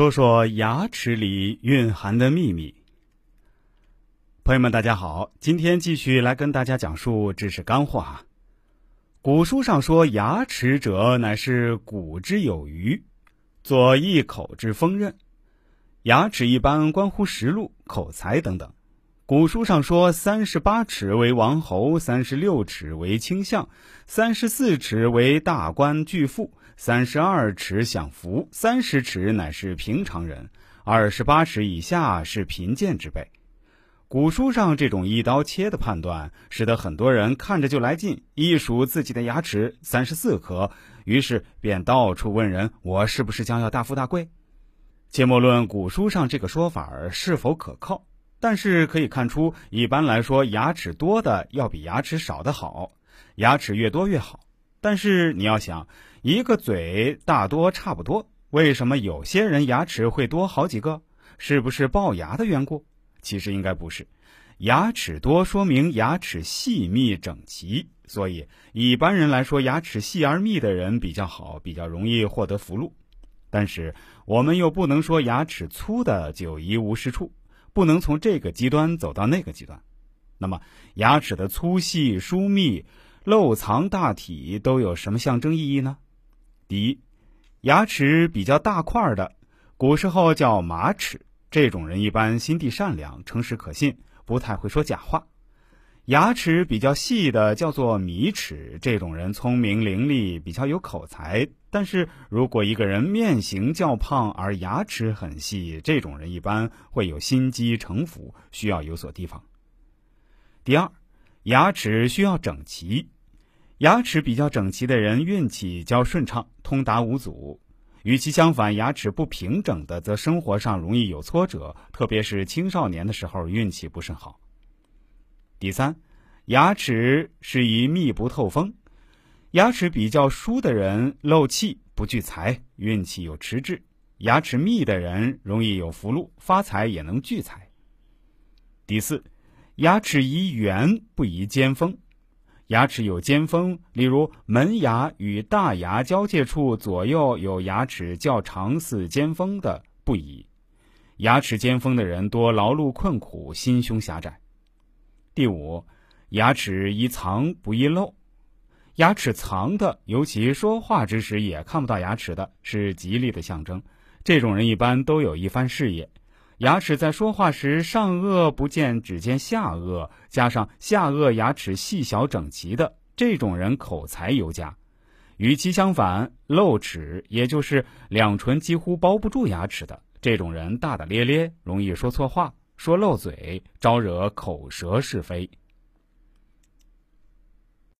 说说牙齿里蕴含的秘密。朋友们，大家好，今天继续来跟大家讲述知识干货啊。古书上说，牙齿者乃是骨之有余，作一口之锋刃。牙齿一般关乎食禄、口才等等。古书上说，三十八齿为王侯，三十六齿为卿相，三十四齿为大官巨富，三十二尺享福，三十尺乃是平常人，二十八尺以下是贫贱之辈。古书上这种一刀切的判断，使得很多人看着就来劲，一数自己的牙齿三十四颗，于是便到处问人：“我是不是将要大富大贵？”切莫论古书上这个说法是否可靠。但是可以看出，一般来说，牙齿多的要比牙齿少的好，牙齿越多越好。但是你要想，一个嘴大多差不多，为什么有些人牙齿会多好几个？是不是龅牙的缘故？其实应该不是，牙齿多说明牙齿细密整齐，所以一般人来说，牙齿细而密的人比较好，比较容易获得福禄。但是我们又不能说牙齿粗的就一无是处。不能从这个极端走到那个极端。那么，牙齿的粗细、疏密、漏藏大体都有什么象征意义呢？第一，牙齿比较大块的，古时候叫马齿，这种人一般心地善良、诚实可信，不太会说假话。牙齿比较细的叫做米齿，这种人聪明伶俐，比较有口才。但是如果一个人面型较胖而牙齿很细，这种人一般会有心机城府，需要有所提防。第二，牙齿需要整齐，牙齿比较整齐的人运气较顺畅，通达无阻；与其相反，牙齿不平整的，则生活上容易有挫折，特别是青少年的时候运气不甚好。第三，牙齿适宜密不透风。牙齿比较疏的人漏气不聚财，运气有迟滞；牙齿密的人容易有福禄，发财也能聚财。第四，牙齿宜圆不宜尖锋。牙齿有尖锋，例如门牙与大牙交界处左右有牙齿较长似尖锋的，不宜。牙齿尖锋的人多劳碌困苦，心胸狭窄。第五，牙齿宜藏不宜露。牙齿藏的，尤其说话之时也看不到牙齿的，是吉利的象征。这种人一般都有一番事业。牙齿在说话时上颚不见，只见下颚，加上下颚牙齿细小整齐的，这种人口才尤佳。与其相反，露齿，也就是两唇几乎包不住牙齿的，这种人大大咧咧，容易说错话。说漏嘴，招惹口舌是非。